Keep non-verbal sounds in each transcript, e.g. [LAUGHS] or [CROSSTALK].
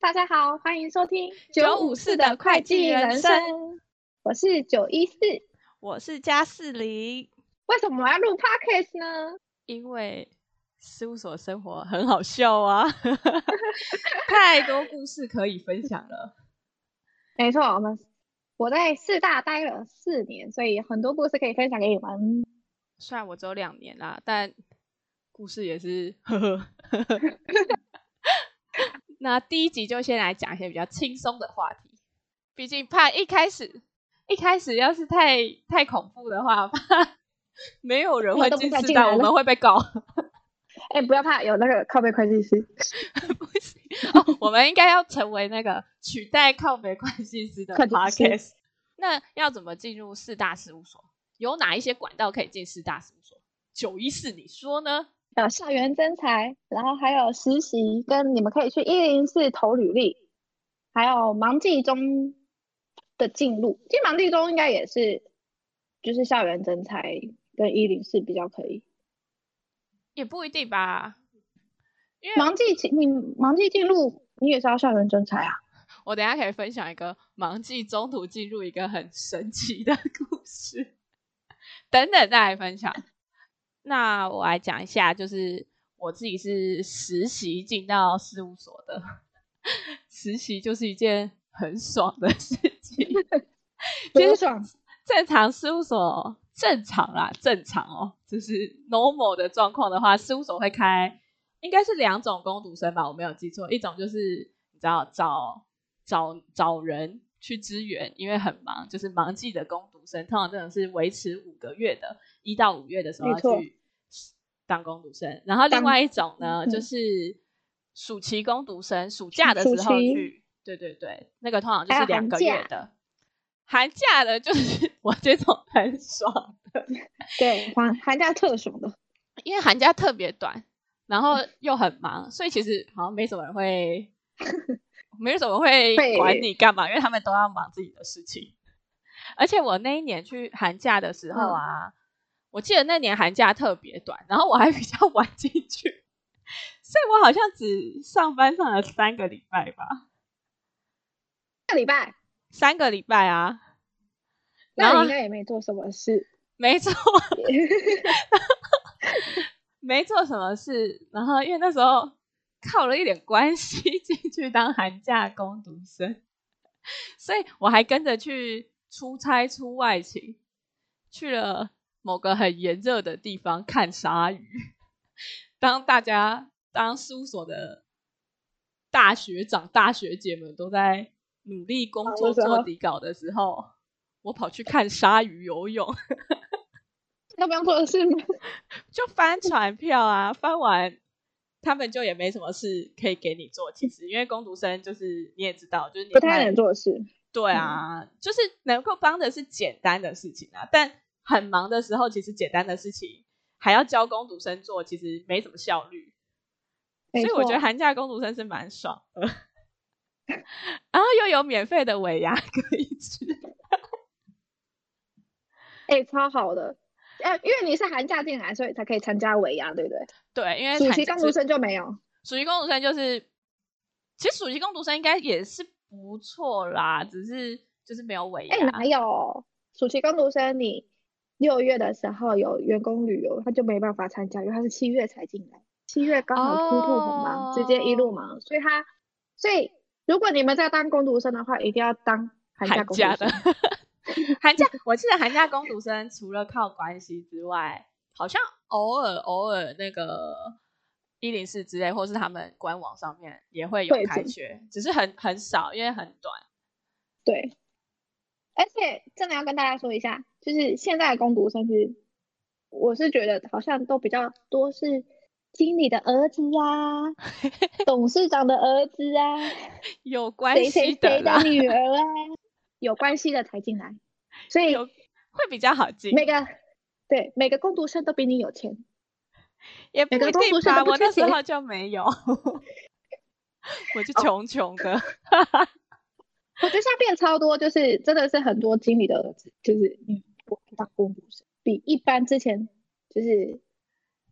大家好，欢迎收听九五四的会计人生。我是九一四，我是加四零。为什么我要录 Podcast 呢？因为事务所生活很好笑啊，[LAUGHS] 太多故事可以分享了。没错，我们我在四大待了四年，所以很多故事可以分享给你们。虽然我只有两年啦，但故事也是呵呵。那第一集就先来讲一些比较轻松的话题，毕竟怕一开始一开始要是太太恐怖的话，怕没有人会进四大，我们会被告。[LAUGHS] 哎、欸，不要怕，有那个靠背会计师。[LAUGHS] 不行哦，我们应该要成为那个取代靠背会计师的 podcast。那要怎么进入四大事务所？有哪一些管道可以进四大事务所？九一四，你说呢？有校园征才，然后还有实习，跟你们可以去一零四投履历，还有盲季中的进入。其实盲季中应该也是，就是校园征才跟一零四比较可以，也不一定吧。因为盲季你盲季进入，你也是要校园征才啊。我等一下可以分享一个盲季中途进入一个很神奇的故事，等等再来分享。那我来讲一下，就是我自己是实习进到事务所的，实习就是一件很爽的事情。[LAUGHS] 多爽！正常事务所正常啦，正常哦，就是 normal 的状况的话，事务所会开，应该是两种工读生吧，我没有记错，一种就是你知道找找找人去支援，因为很忙，就是忙季的工读生，通常这种是维持五个月的。一到五月的时候要去当工读生，然后另外一种呢，就是暑期工读生，暑假的时候去。对对对，那个通常就是两个月的。寒假，寒假的就是 [LAUGHS] 我这种很爽的。[LAUGHS] 对，寒寒假特爽的，因为寒假特别短，然后又很忙，所以其实好像没什么人会，没什么会管你干嘛，因为他们都要忙自己的事情。而且我那一年去寒假的时候啊。嗯我记得那年寒假特别短，然后我还比较晚进去，[LAUGHS] 所以我好像只上班上了三个礼拜吧。个礼拜？三个礼拜啊。那你应该也没做什么事。没错。[LAUGHS] [LAUGHS] 没做什么事，然后因为那时候靠了一点关系 [LAUGHS] 进去当寒假工读生，[LAUGHS] 所以我还跟着去出差出外勤，去了。某个很炎热的地方看鲨鱼。[LAUGHS] 当大家当事务所的大学长、大学姐们都在努力工作做底稿的时候，我跑去看鲨鱼游泳。要不要做的事吗？就翻船票啊，翻完他们就也没什么事可以给你做。其实，因为工读生就是你也知道，就是你不太能做事。对啊，嗯、就是能够帮的是简单的事情啊，但。很忙的时候，其实简单的事情还要教工读生做，其实没什么效率。所以我觉得寒假工读生是蛮爽的，[LAUGHS] 然后又有免费的尾牙可以吃，哎、欸，超好的！哎，因为你是寒假进来，所以才可以参加尾牙，对不对？对，因为暑期工读生就没有。暑期工读生就是，其实暑期工读生应该也是不错啦，只是就是没有尾牙。哎、欸，哪有暑期工读生你？六月的时候有员工旅游，他就没办法参加，因为他是七月才进来，七月刚好突突很忙，oh. 直接一路忙，所以他，所以如果你们在当工读生的话，一定要当寒假工读生。[LAUGHS] 寒假我记得寒假工读生除了靠关系之外，好像偶尔偶尔那个一零四之类，或是他们官网上面也会有开缺，只是很很少，因为很短。对。而且真的要跟大家说一下，就是现在的工读生是，我是觉得好像都比较多是经理的儿子啊，[LAUGHS] 董事长的儿子啊，有关系的，谁谁谁的女儿啊，有关系的才进来，所以会比较好进。每个对每个工读生都比你有钱，也不一定吧？我那时候就没有，[LAUGHS] 我就穷穷的。Oh. 我觉得现在变超多，就是真的是很多经理的儿子，就是嗯，我当工读生，比一般之前就是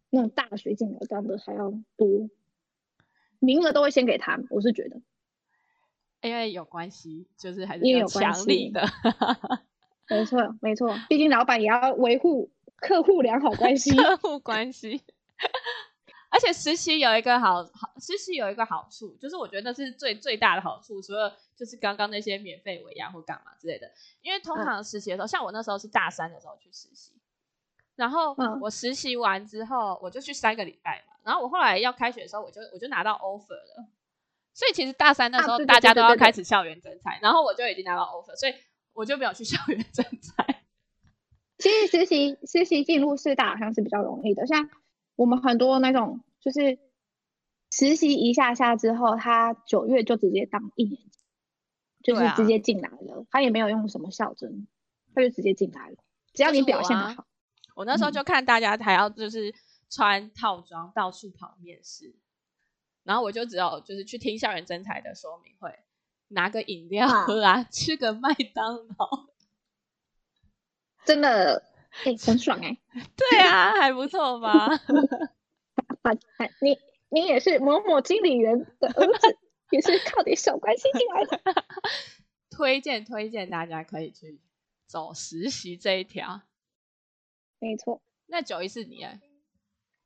那种大学进来当的还要多，名额都会先给他们，我是觉得，因为有关系，就是还是有强力的，没错没错，[LAUGHS] 毕竟老板也要维护客户良好关系，客户关系。[LAUGHS] 而且实习有一个好好，实习有一个好处，就是我觉得那是最最大的好处，除了就是刚刚那些免费尾牙或干嘛之类的。因为通常实习的时候，嗯、像我那时候是大三的时候去实习，然后我实习完之后，我就去三个礼拜嘛，然后我后来要开学的时候，我就我就拿到 offer 了。所以其实大三的时候，大家都要开始校园征才，然后我就已经拿到 offer，所以我就没有去校园征才。[LAUGHS] 其实实习实习进入四大好像是比较容易的，像。我们很多那种就是实习一下下之后，他九月就直接当一年级，就是直接进来了，啊。他也没有用什么校征，他就直接进来了。只要你表现得好，我啊，我那时候就看大家还要就是穿套装到处跑面试，然后我就只有就是去听校园征才的说明会，拿个饮料喝啊，啊 [LAUGHS] 吃个麦当劳，[LAUGHS] 真的。哎、欸，很爽哎、欸！对啊，还不错吧？[LAUGHS] 你你也是某某经理人的儿子，也是靠点小关系进来的。推荐推荐，大家可以去走实习这一条。没错。那九一是你哎？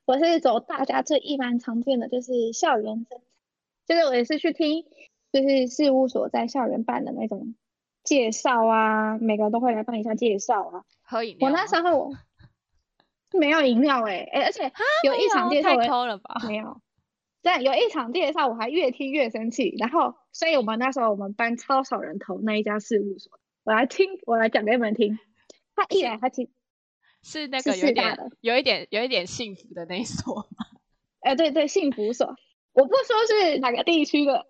我是走大家最一般常见的，就是校园征，就是我也是去听，就是事务所在校园办的那种介绍啊，每个人都会来办一下介绍啊。喝饮料？我那时候没有饮料哎、欸、哎、欸，而且有一场介绍太抠了吧？没有，对，有一场介绍我还越听越生气，然后所以我们那时候我们班超少人投那一家事务所，我来听，我来讲给你们听。他一来他听是那个有点有一点有一点幸福的那一所吗？[LAUGHS] 哎、欸，对对，幸福所，我不说是哪个地区的，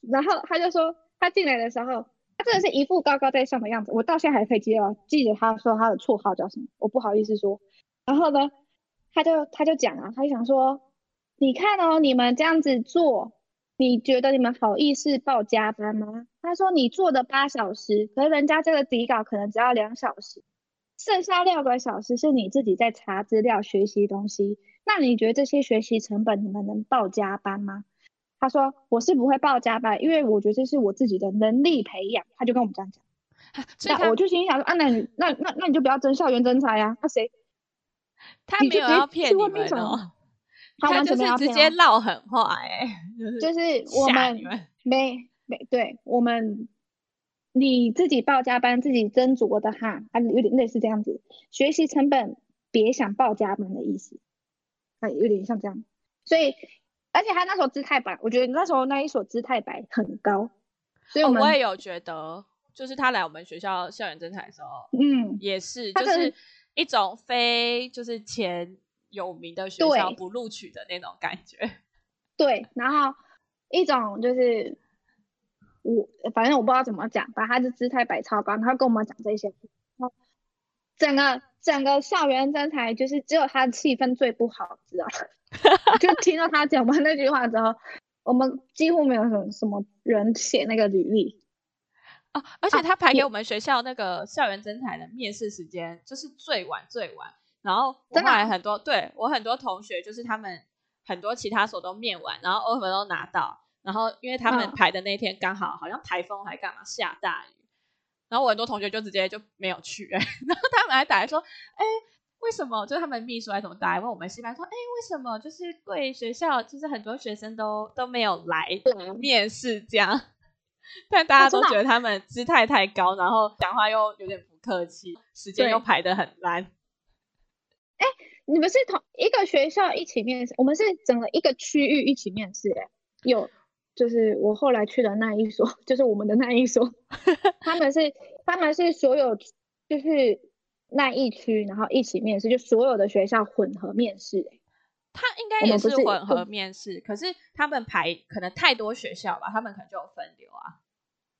然后他就说他进来的时候。他真的是一副高高在上的样子，我到现在还可以记得，记得他说他的绰号叫什么，我不好意思说。然后呢，他就他就讲啊，他就想说，你看哦，你们这样子做，你觉得你们好意思报加班吗？他说你做的八小时，可是人家这个底稿可能只要两小时，剩下六个小时是你自己在查资料、学习东西，那你觉得这些学习成本你们能报加班吗？他说：“我是不会报加班，因为我觉得这是我自己的能力培养。”他就跟我们这样讲。那我就心想说：“啊，那你那那那你就不要争校园征才呀？那谁？他没有要骗你们哦，他完全没有直接唠狠话哎，就是我们没没对我们你自己报加班自己斟酌的哈，啊有点类似这样子，学习成本别想报加班的意思，啊有点像这样，所以。”而且他那时候姿态摆，我觉得那时候那一所姿态摆很高，所以我们、哦、我也有觉得，就是他来我们学校校园征才的时候，嗯，也是就是一种非就是前有名的学校不录取的那种感觉，对，然后一种就是我反正我不知道怎么讲，把他的姿态摆超高，他跟我们讲这些，然后整个整个校园征才就是只有他的气氛最不好，知道。[LAUGHS] 就听到他讲完那句话之后，我们几乎没有什么什么人写那个履历啊，而且他排给我们学校那个校园征才的面试时间就是最晚最晚，然后我还很多对我很多同学就是他们很多其他所都面完，然后 offer 都拿到，然后因为他们排的那天刚好好像台风还干嘛下大雨，然后我很多同学就直接就没有去，[LAUGHS] 然后他们还打来说，哎。为什么？就是他们秘书还怎么打来问我们系班说，哎，为什么？就是贵学校，就是很多学生都都没有来面试这样，但大家都觉得他们姿态太高，然后讲话又有点不客气，时间又排的很烂。哎，你们是同一个学校一起面试？我们是整个一个区域一起面试。哎，有，就是我后来去的那一所，[LAUGHS] 就是我们的那一所，[LAUGHS] 他们是他们是所有就是。那一区，然后一起面试，就所有的学校混合面试。他应该也是混合面试，可是他们排可能太多学校吧，他们可能就有分流啊。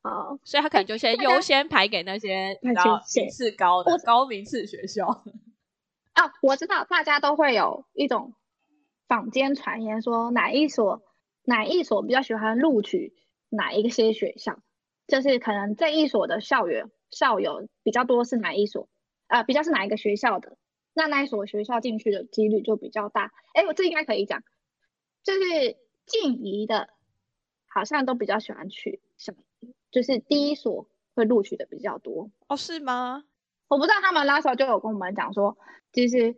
哦，所以他可能就先优先排给那些比较名次高的高名次学校。[LAUGHS] 哦，我知道，大家都会有一种坊间传言说哪一所哪一所比较喜欢录取哪一些学校，就是可能这一所的校园校友比较多是哪一所。啊、呃，比较是哪一个学校的，那那一所学校进去的几率就比较大。哎，我这应该可以讲，就是静宜的，好像都比较喜欢去什么，就是第一所会录取的比较多。哦，是吗？我不知道他们那时候就有跟我们讲说，其实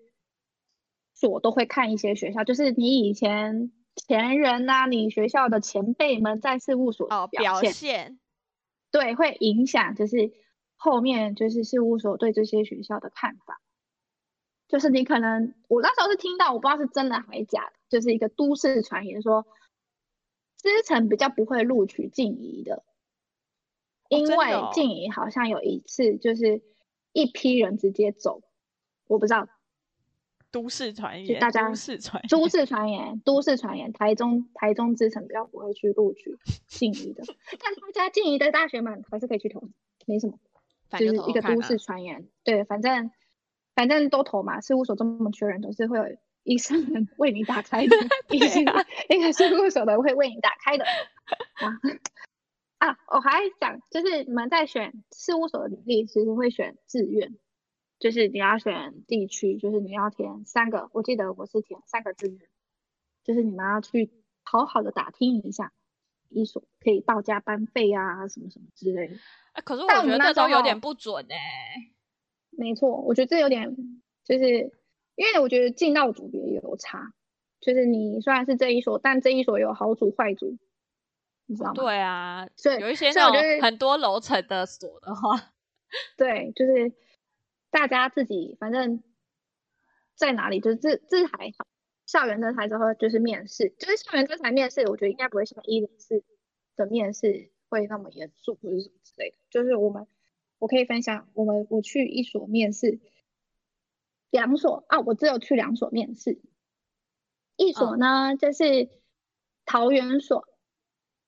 所都会看一些学校，就是你以前前人呐、啊，你学校的前辈们在事务所哦表现，对，会影响就是后面就是事务所对这些学校的看法。就是你可能我那时候是听到，我不知道是真的还是假的，就是一个都市传言说，资诚比较不会录取静怡的，因为静怡好像有一次就是。一批人直接走，我不知道。都市传言，大家都市传言，都市传言，都市传言。台中台中之城比较不会去录取静宜的，[LAUGHS] 但大家静宜的大学们还是可以去投，没什么，就是一个都市传言。对，反正反正都投嘛，事务所这么缺人，总是会有医生人为你打开的，[LAUGHS] 一个、啊、一个事务所的会为你打开的啊。啊，我还想，就是你们在选事务所的履历，其实会选志愿，就是你要选地区，就是你要填三个，我记得我是填三个志愿，就是你们要去好好的打听一下，一所可以报加班费啊，什么什么之类的。哎，可是我觉得那都有点不准哎、欸。没错，我觉得这有点，就是因为我觉得进到组别也有差，就是你虽然是这一所，但这一所有好组坏组。你知道吗？对啊，所以有一些那种很多楼层的所的话，对，就是大家自己反正在哪里，就是这这还好。校园这台之后就是面试，就是校园这才面试，我觉得应该不会像一零四的面试会那么严肃或者什么之类的。就是我们我可以分享，我们我去一所面试，两所啊，我只有去两所面试，一所呢、嗯、就是桃园所。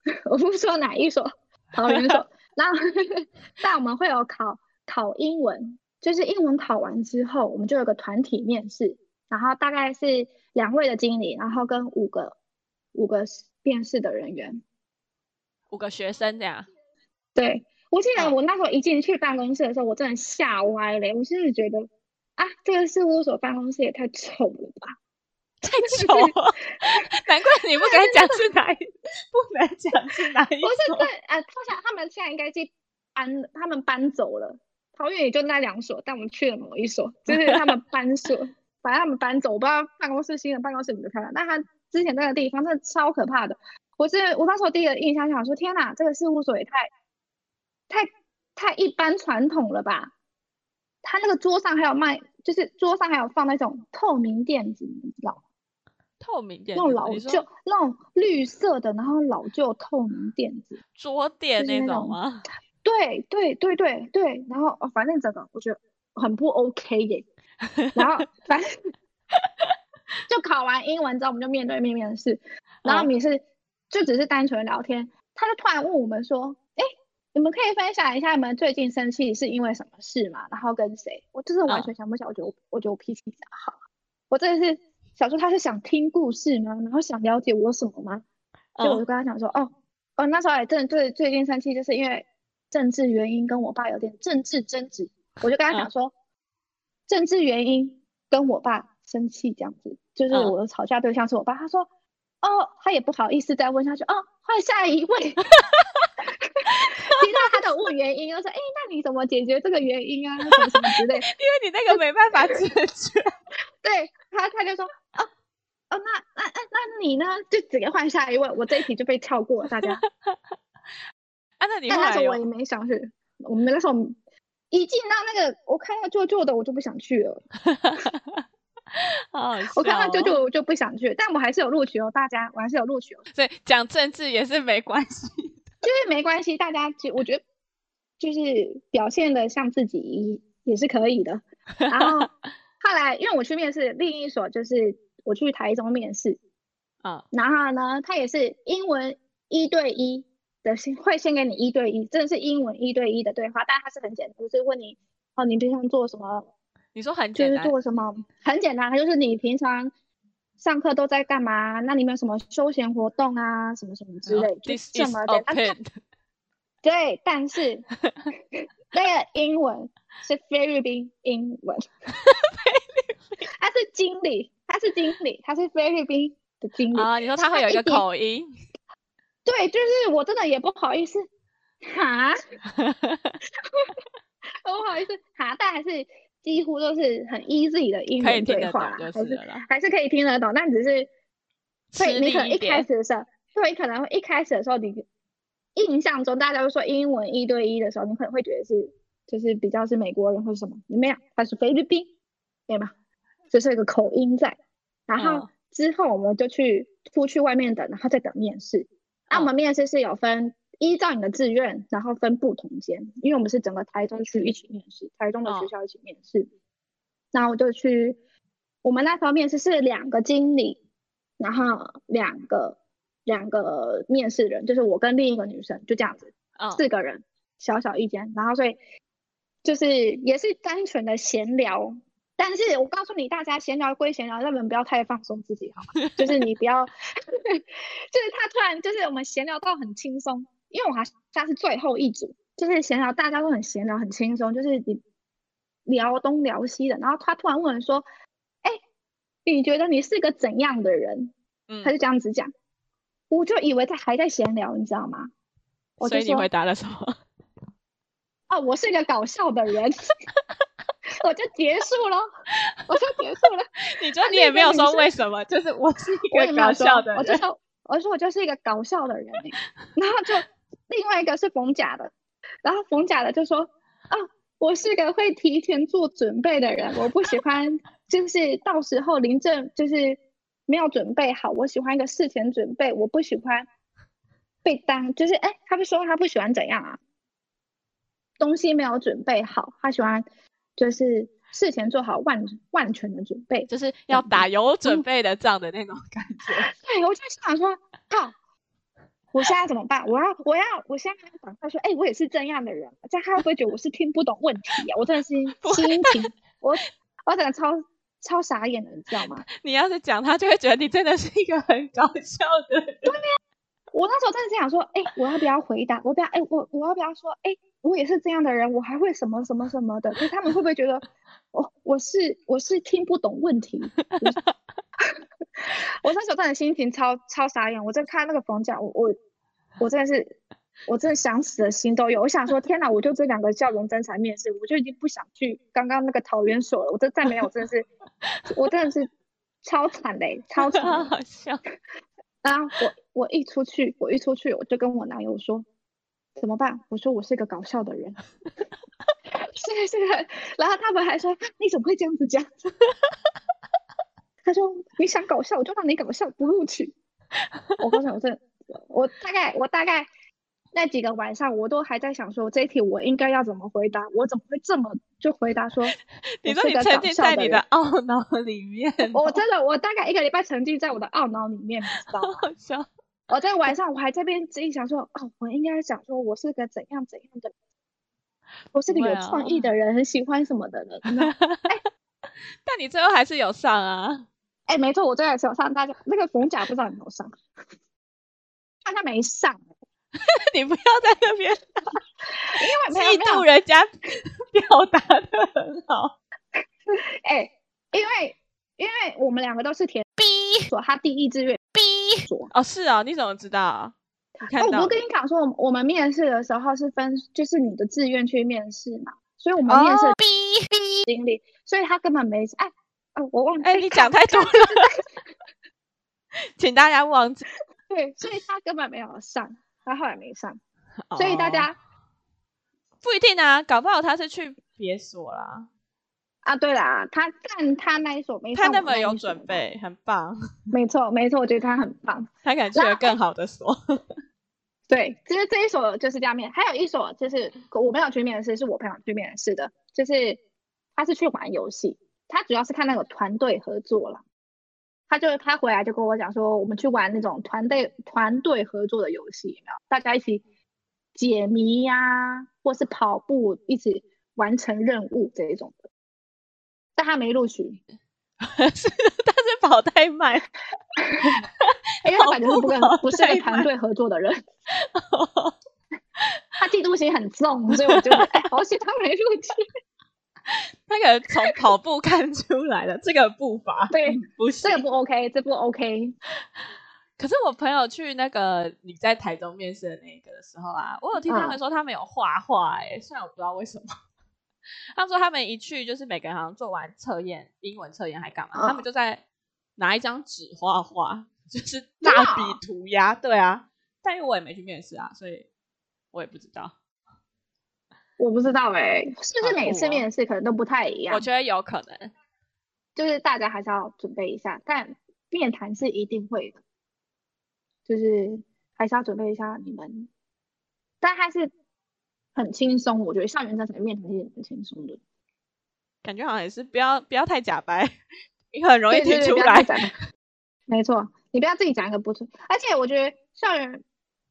[LAUGHS] 我不说哪一所，桃园所。[LAUGHS] 然后，[LAUGHS] 但我们会有考考英文，就是英文考完之后，我们就有个团体面试，然后大概是两位的经理，然后跟五个五个面试的人员，五个学生这样。对，我记得我那时候一进去办公室的时候，我真的吓歪了，我甚至觉得啊，这个事务所办公室也太丑了吧。太丑了，难怪你不敢讲是哪一，[LAUGHS] 不能讲是哪一。不是对，啊，他想他们现在应该去搬，他们搬走了。桃园也就那两所，但我们去了某一所，就是他们搬所，[LAUGHS] 把他们搬走，我不知道办公室新的办公室你们看了。但他之前那个地方真的超可怕的，我是我当时我第一个印象想说，天哪，这个事务所也太太太一般传统了吧？他那个桌上还有卖，就是桌上还有放那种透明垫子，你知道吗？透明垫，那种老旧、那种绿色的，然后老旧透明垫子，桌垫那种吗？对对对对对，然后哦，反正整个我觉得很不 OK 耶。然后 [LAUGHS] 反正就考完英文之后，我们就面对面面试，然后面试就只是单纯聊天，他就突然问我们说：“哎，你们可以分享一下你们最近生气是因为什么事吗？然后跟谁？”我就是完全想不起来，我觉得我我觉得我脾气比较好，我真的是。想说他是想听故事吗？然后想了解我什么吗？就我就跟他讲说，哦，哦，那时候也真的最最近生气，就是因为政治原因跟我爸有点政治争执，我就跟他讲说，政治原因跟我爸生气这样子，就是我的吵架对象是我爸。他说，哦，他也不好意思再问下去，哦，换下一位，[LAUGHS] 听到他的问原因，就说，哎，那你怎么解决这个原因啊？什么什么之类，[LAUGHS] 因为你那个没办法解决，[LAUGHS] 对他他就说。哦哦，那那那那你呢？就直接换下一位，我这一题就被跳过了。大家，啊，那你但那时候我也没想去，我们那时候一进到那个，我看到旧旧的，我就不想去了。[LAUGHS] 好，好笑哦，我看到旧旧我就不想去，但我还是有录取哦，大家，我还是有录取哦。所以讲政治也是没关系，[LAUGHS] 就是没关系，大家就我觉得就是表现的像自己也是可以的。然后 [LAUGHS] 后来因为我去面试另一所就是。我去台中面试，啊，然后呢，他也是英文一对一的，先会先给你一对一，真的是英文一对一的对话，但它是很简单，就是问你，哦，你平常做什么？你说很简单，就是做什么？很简单，它就是你平常上课都在干嘛？那你有没有什么休闲活动啊？什么什么之类，就这么简单。[LAUGHS] 对，但是 [LAUGHS] 那个英文是菲律宾英文。他是经理，他是经理，他是菲律宾的经理啊。你说他会有一个口音？对，就是我真的也不好意思，哈，[LAUGHS] 不好意思，哈，但还是几乎都是很 easy 的英文对话啦，还是还是可以听得懂，但只是，所以你可能一开始的时候，对，可能会一开始的时候，你印象中大家都说英文一对一的时候，你可能会觉得是就是比较是美国人或什么，没有，他是菲律宾，对吗？就是一个口音在，然后之后我们就去出去外面等，然后再等面试。那、啊、我们面试是有分依照你的志愿，然后分不同间，因为我们是整个台中区一起面试，台中的学校一起面试。然后我就去，我们那时候面试是两个经理，然后两个两个面试人，就是我跟另一个女生，就这样子，四个人，小小一间。然后所以就是也是单纯的闲聊。但是我告诉你，大家闲聊归闲聊，让人不要太放松自己，好吗？就是你不要，[LAUGHS] 就是他突然就是我们闲聊到很轻松，因为我还他是最后一组，就是闲聊大家都很闲聊很轻松，就是你聊东聊西的，然后他突然问说：“哎，你觉得你是个怎样的人？”嗯，他就这样子讲，我就以为他还在闲聊，你知道吗？所以你回答了什么？[LAUGHS] 哦，我是一个搞笑的人。[LAUGHS] 我就结束了，我就结束了。[LAUGHS] 你说你也没有说为什么，就是我是一个搞笑的人。我就说，我说我就是一个搞笑的人。然后就另外一个是冯甲的，然后冯甲的就说啊，我是个会提前做准备的人，我不喜欢就是到时候临阵就是没有准备好，我喜欢一个事前准备，我不喜欢被当就是哎，他不说他不喜欢怎样啊，东西没有准备好，他喜欢。就是事前做好万万全的准备，就是要打有准备的仗的那种感觉。嗯、[LAUGHS] 对，我就想说，靠，我现在怎么办？我要，我要，我现在赶快说，哎、欸，我也是这样的人，这样他会不会觉得我是听不懂问题啊？我真的是 [LAUGHS] 心情，我我整个超超傻眼的，你知道吗？[LAUGHS] 你要是讲，他就会觉得你真的是一个很搞笑的人。对呀，我那时候真的是想说，哎、欸，我要不要回答？我不要，哎、欸，我我要不要说，哎、欸？我也是这样的人，我还会什么什么什么的，可是他们会不会觉得我 [LAUGHS] 我是我是听不懂问题？[LAUGHS] 我那时候真的心情超超傻眼，我在看那个冯甲，我我我真的是我真的想死的心都有。我想说，天哪，我就这两个校园真才面试，我就已经不想去刚刚那个桃园所了。我这再没有，真的是我真的是超惨的，超惨，[LAUGHS] 好笑。然后我我一出去，我一出去，我就跟我男友说。怎么办？我说我是一个搞笑的人，[LAUGHS] 是的，是的。然后他们还说，你怎么会这样子讲？[LAUGHS] 他说你想搞笑，我就让你搞笑，不录取。我告诉你，我这我大概我大概那几个晚上，我都还在想说，这一题我应该要怎么回答？我怎么会这么就回答说？你说你沉浸在你的懊恼里面，我真的我大概一个礼拜沉浸在我的懊恼里面，你知道吗？[LAUGHS] 好笑。我在晚上，我还在边自己想说，哦，我应该想说，我是个怎样怎样的，我是个有创意的人，很喜欢什么的人。[LAUGHS] 哎，[LAUGHS] 但你最后还是有上啊？哎，没错，我最后还是有上。大家那个冯甲不知道有没有上？但他没上，[LAUGHS] 你不要在那边，因为嫉妒人家表达的很好。哎，因为因为我们两个都是填 B 所，他第一志愿。哦，是啊，你怎么知道我不跟你讲说，我我们面试的时候是分，就是你的志愿去面试嘛，所以我们面试经历，所以他根本没哎，哦，我忘了，哎，你讲太多了，[LAUGHS] 请大家忘记。[LAUGHS] 对，所以他根本没有上，他后来没上，所以大家不一定啊，搞不好他是去别所啦。啊，对啦，他但他那一所没他那么有准备，很棒。[LAUGHS] 没错，没错，我觉得他很棒，他敢去了更好的所。[LAUGHS] 对，其实这一所就是这样面，还有一所就是我没有去面试，是我朋友去面试的，就是他是去玩游戏，他主要是看那个团队合作了。他就他回来就跟我讲说，我们去玩那种团队团队合作的游戏，有没有？大家一起解谜呀、啊，或是跑步一起完成任务这一种的。但他没录取，[LAUGHS] 是他是跑太慢，[LAUGHS] 因为他感觉是不跟不是个团队合作的人，[LAUGHS] 他嫉妒心很重，所以我觉得哎，好险他没录取。他可能从跑步看出来了这个步伐，对，不是这个不 OK，这不 OK。可是我朋友去那个你在台中面试的那个的时候啊，我有听他们说他们有画画，哎，虽然我不知道为什么。他们说他们一去就是每个人好像做完测验，英文测验还干嘛？嗯、他们就在拿一张纸画画，就是大笔涂鸦。对啊，但因为我也没去面试啊，所以我也不知道。我不知道哎、欸，是不是每次面试可能都不太一样？我觉得有可能，就是大家还是要准备一下，但面谈是一定会的，就是还是要准备一下你们，但还是。很轻松，我觉得校园这层面谈是很轻松的，感觉好像也是不要不要太假白，[LAUGHS] 你很容易听出来。没错，你不要自己讲一个不错。而且我觉得校园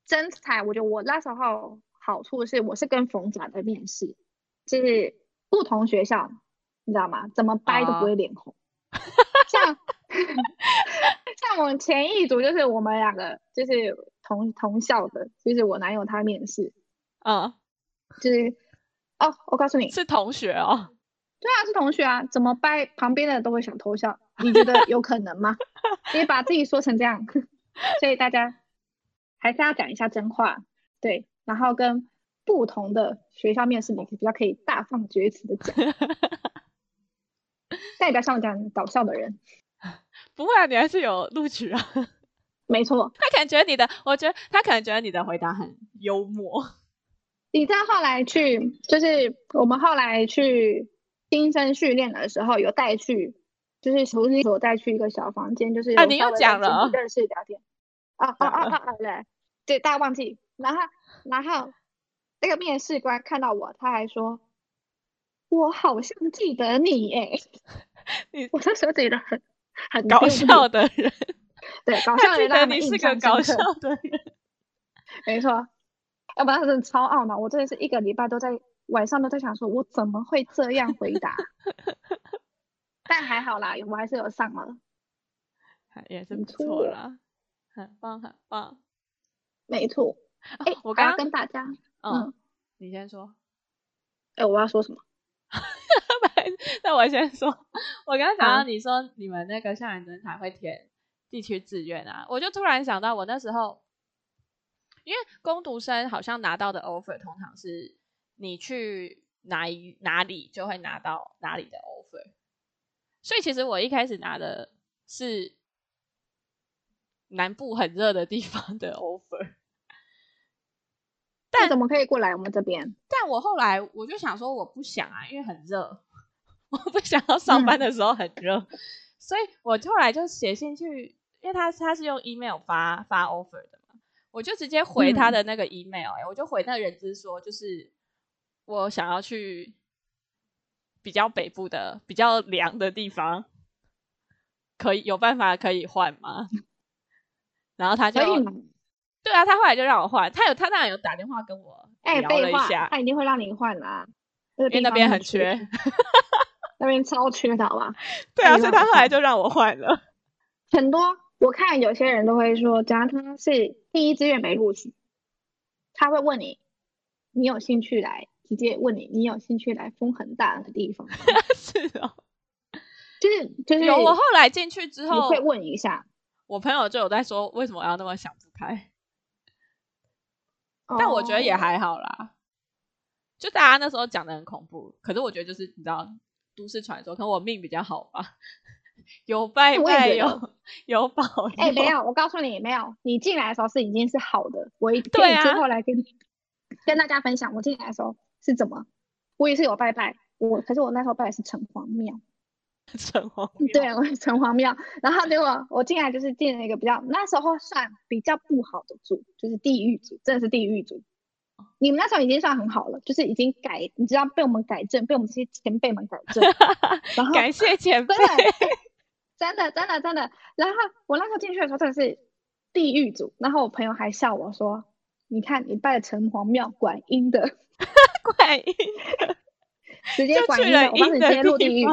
真才，我觉得我那时候好处是我是跟冯甲的面试，就是不同学校，你知道吗？怎么掰都不会脸红。Oh. 像 [LAUGHS] 像我们前一组就是我们两个就是同同校的，就是我男友他面试，嗯。Uh. 就是哦，我告诉你。是同学哦，对啊，是同学啊，怎么掰旁边的人都会想偷笑，你觉得有可能吗？[LAUGHS] 你把自己说成这样，[LAUGHS] 所以大家还是要讲一下真话，对，然后跟不同的学校面试，你比较可以大放厥词的讲，代表上讲搞笑的人，[LAUGHS] 不会啊，你还是有录取啊，没错，他可能觉得你的，我觉得他可能觉得你的回答很幽默。你在后来去，就是我们后来去新生训练的时候，有带去，就是重新有带去一个小房间，就是啊，你又讲了，认识聊天，啊啊啊啊啊，对，对，大家忘记，然后然后那个面试官看到我，他还说，我好像记得你哎，[LAUGHS] 你。我那时候觉得很很搞笑的人，对，搞笑的人，你是个搞笑的人，没错。要不然他真的超懊恼，我真的是一个礼拜都在晚上都在想说，我怎么会这样回答？[LAUGHS] 但还好啦，我还是有上了，也是不错啦，很棒很棒，没错。哎、哦，我刚刚跟大家，嗯，嗯你先说。哎，我要说什么？[LAUGHS] 那我先说，我刚刚想到你说你们那个校园征才会填地区志愿啊，我就突然想到我那时候。因为工读生好像拿到的 offer 通常是你去哪一哪里就会拿到哪里的 offer，所以其实我一开始拿的是南部很热的地方的 offer，[LAUGHS] 但怎么可以过来我们这边？但我后来我就想说我不想啊，因为很热，[LAUGHS] 我不想要上班的时候很热，嗯、所以我后来就写信去，因为他他是用 email 发发 offer 的。我就直接回他的那个 email，哎、我就回那个人资说，就是我想要去比较北部的、比较凉的地方，可以有办法可以换吗？然后他就，对啊，他后来就让我换，他有他当然有打电话跟我聊了一下，欸、他一定会让你换啦，因为那边很缺，那边超缺的好吧？[LAUGHS] 对啊，所以他后来就让我换了很多。我看有些人都会说，假如他是第一志愿没录取，他会问你，你有兴趣来？直接问你，你有兴趣来风很大的地方？[LAUGHS] 是哦，就是就是有。我后来进去之后，你会问一下。我朋友就有在说，为什么要那么想不开？但我觉得也还好啦。Oh. 就大家那时候讲的很恐怖，可是我觉得就是你知道，都市传说，可能我命比较好吧。有拜拜，有有保佑。哎，没有，我告诉你，没有。你进来的时候是已经是好的，我可以最后来跟、啊、跟大家分享，我进来的时候是怎么。我也是有拜拜，我可是我那时候拜的是城隍庙。[LAUGHS] 城隍庙。对，我是城隍庙。然后结果我进来就是进了一个比较那时候算比较不好的组，就是地狱组，真的是地狱组。你们那时候已经算很好了，就是已经改，你知道被我们改正，被我们这些前辈们改正。[LAUGHS] 然后感谢前辈。真的，真的，真的真的。然后我那时候进去的时候，真的是地狱组。然后我朋友还笑我说：“你看，你拜城隍庙管阴的，[LAUGHS] 管阴，直接管阴的。我帮你直接入地狱，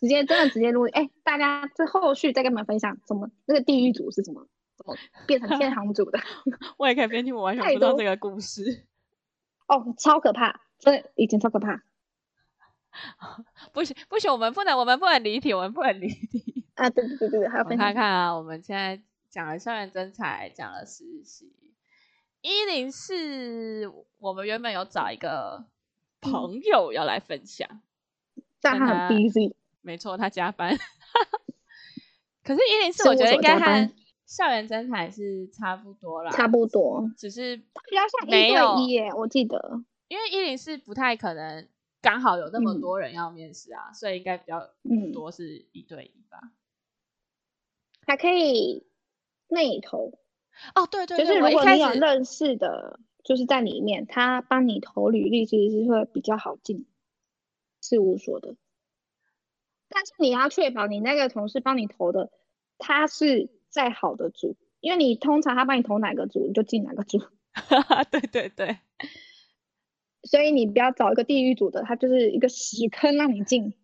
直接真的直接入。哎，大家这后续再跟你们分享，怎么那个地狱组是怎么怎么变成天堂组的？[LAUGHS] 我也可以边听，我完全不知道这个故事。[LAUGHS] 哦，超可怕，真的已经超可怕。不行不行，我们不能我们不能离题，我们不能离题 [LAUGHS] 啊！对对对对，还要分享。我看看啊，我们现在讲了校园真才，讲了实习。一零四，我们原本有找一个朋友要来分享，嗯、但他很 busy。没错，他加班。[LAUGHS] 可是，一零四我觉得应该和校园真才是差不多啦，差不多，只是比较像一对一耶。我记得，因为一零四不太可能刚好有那么多人要面试啊，嗯、所以应该比较多是一对一吧。还可以内投哦，对对对，就是如果你有认识的，就是在里面，他帮你投履历，其实是会比较好进事务所的。但是你要确保你那个同事帮你投的，他是在好的组，因为你通常他帮你投哪个组，你就进哪个组。[LAUGHS] 对对对，所以你不要找一个地狱组的，他就是一个屎坑让你进。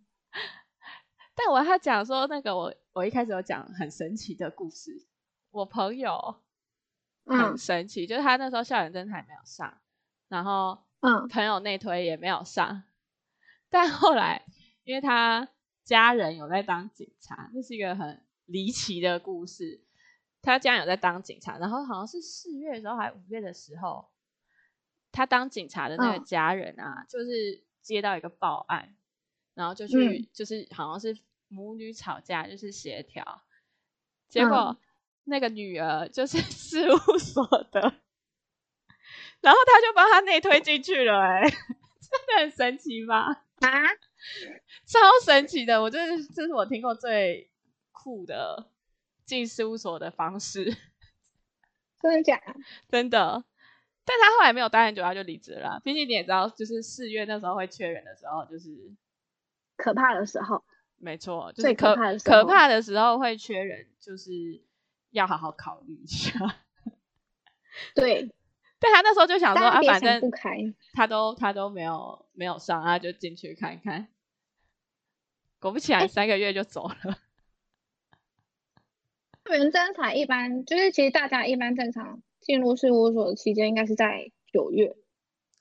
但我要讲说那个我我一开始有讲很神奇的故事，我朋友很神奇，嗯、就是他那时候校园征才没有上，然后嗯，朋友内推也没有上，嗯、但后来因为他。家人有在当警察，这是一个很离奇的故事。他家人有在当警察，然后好像是四月的时候还是五月的时候，他当警察的那个家人啊，哦、就是接到一个报案，然后就去，嗯、就是好像是母女吵架，就是协调，结果那个女儿就是 [LAUGHS] 事务所的，然后他就帮他内推进去了，欸，哎，[LAUGHS] 真的很神奇吧？啊！[LAUGHS] 超神奇的，我这是这是我听过最酷的进事务所的方式，真的假的？真的，但他后来没有待很久，他就离职了。毕竟你也知道，就是四月那时候会缺人的时候，就是可怕的时候。没错，就是可，最可怕的时候，可怕的时候会缺人，就是要好好考虑一下。对。[LAUGHS] 但他那时候就想说啊，反正他都他都没有没有上，他就进去看一看。果不其然，三个月就走了。校园征才一般就是，其实大家一般正常进入事务所的期间，应该是在九月。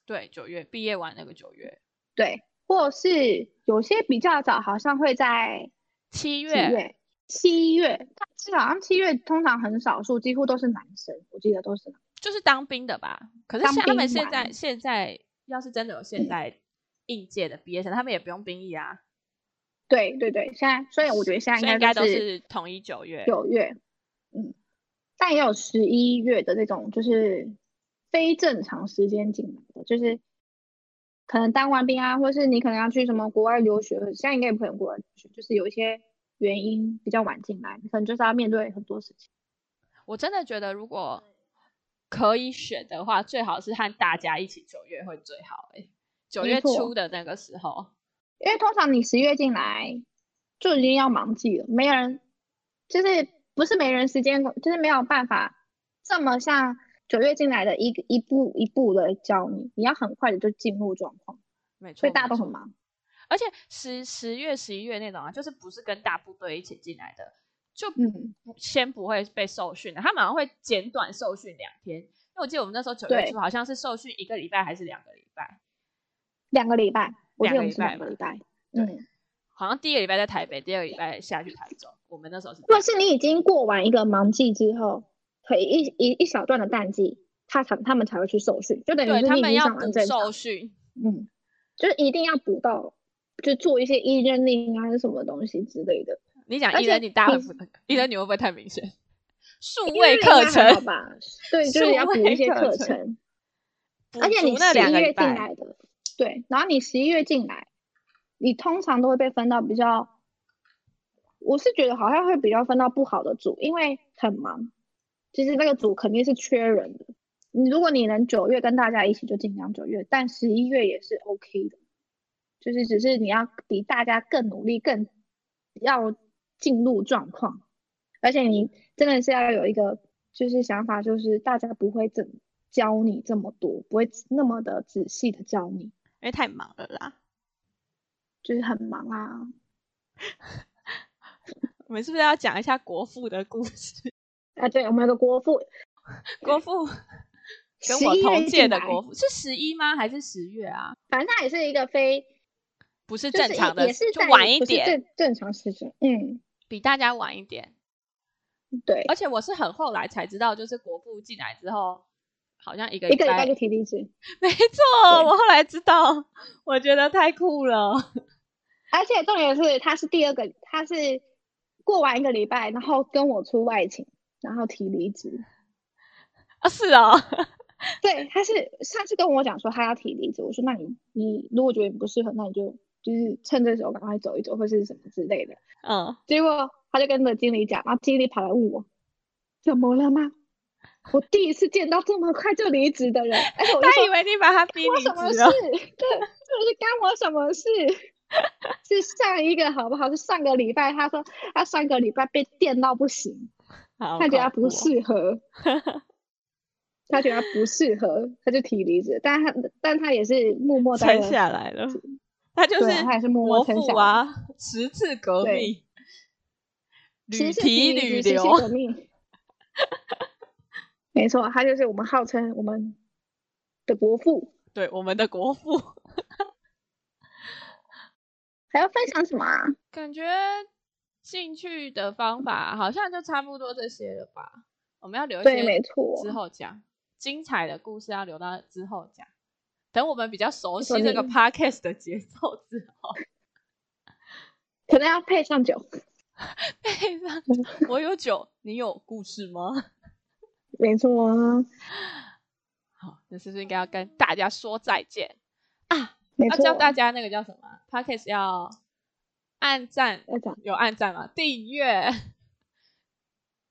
对，九月毕业完那个九月。对，或是有些比较早，好像会在七月。七月，但是好像七月通常很少数，几乎都是男生，我记得都是男生。就是当兵的吧？可是像他们现在现在要是真的有现在应届的毕业生，嗯、他们也不用兵役啊。对对对，现在所以我觉得现在应该都是统一九月。九月，嗯，但也有十一月的那种，就是非正常时间进来的，就是可能当完兵啊，或是你可能要去什么国外留学，现在应该也不可能国外留学，就是有一些原因比较晚进来，可能就是要面对很多事情。我真的觉得如果。可以选的话，最好是和大家一起九月会最好哎、欸，九月初的那个时候，因为通常你十月进来就已经要忙季了，没人就是不是没人时间，就是没有办法这么像九月进来的一一步一步的教你，你要很快的就进入状况，没错，所以大家都很忙，而且十十月十一月那种啊，就是不是跟大部队一起进来的。就先不会被受训的，他马上会简短受训两天。因为我记得我们那时候九月初好像是受训一个礼拜还是两个礼拜？两个礼拜，两个礼拜，两个礼拜。嗯，好像第一个礼拜在台北，第二个礼拜下去台中。我们那时候是。如果是你已经过完一个忙季之后，可以一一一小段的淡季，他才他们才会去受训，就等于是你已经上完整受训。嗯，就是一定要补到，就做一些 e-learning 啊，还是什么东西之类的。你讲 e-learning 大会不？e-learning 会不会太明显？数位课程好吧，对，[LAUGHS] 就是要补一些课程。而且你十一月进来的，对，然后你十一月进来，你通常都会被分到比较，我是觉得好像会比较分到不好的组，因为很忙。其实那个组肯定是缺人的。你如果你能九月跟大家一起，就尽量九月，但十一月也是 OK 的，就是只是你要比大家更努力，更要。进入状况，而且你真的是要有一个就是想法，就是大家不会怎教你这么多，不会那么的仔细的教你，因为太忙了啦，就是很忙啊。[LAUGHS] 我们是不是要讲一下国父的故事？啊，对，我们有个国父，[LAUGHS] 国父跟我同届的国父是十一吗？还是十月啊？反正他也是一个非不是正常的，也是就晚一点，正正常时间，嗯，比大家晚一点。对，而且我是很后来才知道，就是国父进来之后，好像一个一个礼拜就提离职。没错，我后来知道，我觉得太酷了。而且重点是，他是第二个，他是过完一个礼拜，然后跟我出外勤，然后提离职。啊，是啊、哦，对，他是上次跟我讲说他要提离职，我说那你你如果觉得你不适合，那你就就是趁这时候赶快走一走，或是什么之类的。嗯，结果他就跟着经理讲，然后经理跑来问我，怎么了吗？我第一次见到这么快就离职的人，哎，我他以为你把他逼离职了。对，这是干我什么事？[LAUGHS] 是上一个好不好？是上个礼拜，他说他上个礼拜被电到不行，他觉得他不适合。[LAUGHS] 他觉得他不适合，他就提离职，但他但他也是默默撑下来了。他就是他也是默默撑下来啊，十次革命，屡提屡留。[LAUGHS] 没错，他就是我们号称我们的国父。对，我们的国父。还要分享什么啊？感觉进去的方法好像就差不多这些了吧？我们要留一些，没错，之后讲。精彩的故事要留到之后讲，等我们比较熟悉这个 podcast 的节奏之后，可能要配上酒。[LAUGHS] 配上，[LAUGHS] 我有酒，你有故事吗？没错啊。[LAUGHS] 好，那是不是应该要跟大家说再见啊？要教大家那个叫什么？podcast 要按赞，有按赞吗？订阅。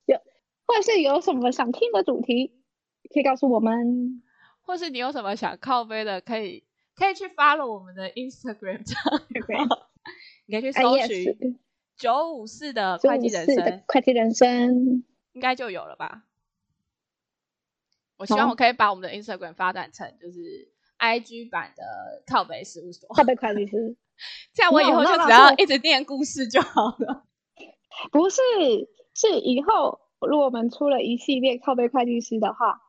有，或是有什么想听的主题？可以告诉我们，或是你有什么想靠背的，可以可以去 follow 我们的 Instagram，你可以去搜寻九五四的会计人生，会计人生应该就有了吧？我希望我可以把我们的 Instagram 发展成就是 IG 版的靠背事务所，靠背会计师，这样我以后就只要一直念故事就好了。[LAUGHS] 不是，是以后如果我们出了一系列靠背会计师的话。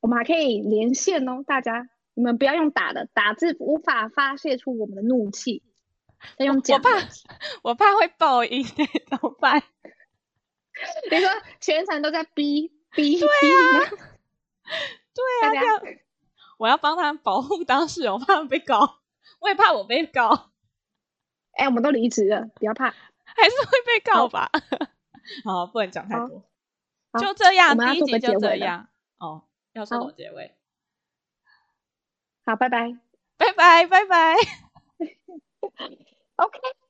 我们还可以连线哦，大家，你们不要用打的，打字无法发泄出我们的怒气。[LAUGHS] 要用讲，我怕，[LAUGHS] 我怕会爆音，怎么办？比如说全程都在逼逼逼对啊，对啊，这样我要帮他们保护当事人，我怕他们被告，我也怕我被告。哎，我们都离职了，不要怕，还是会被告吧？好，[LAUGHS] 好，不能讲太多，就这样，第一集就这样哦。要说什么结尾？好，拜拜，拜拜，拜拜。OK。[LAUGHS]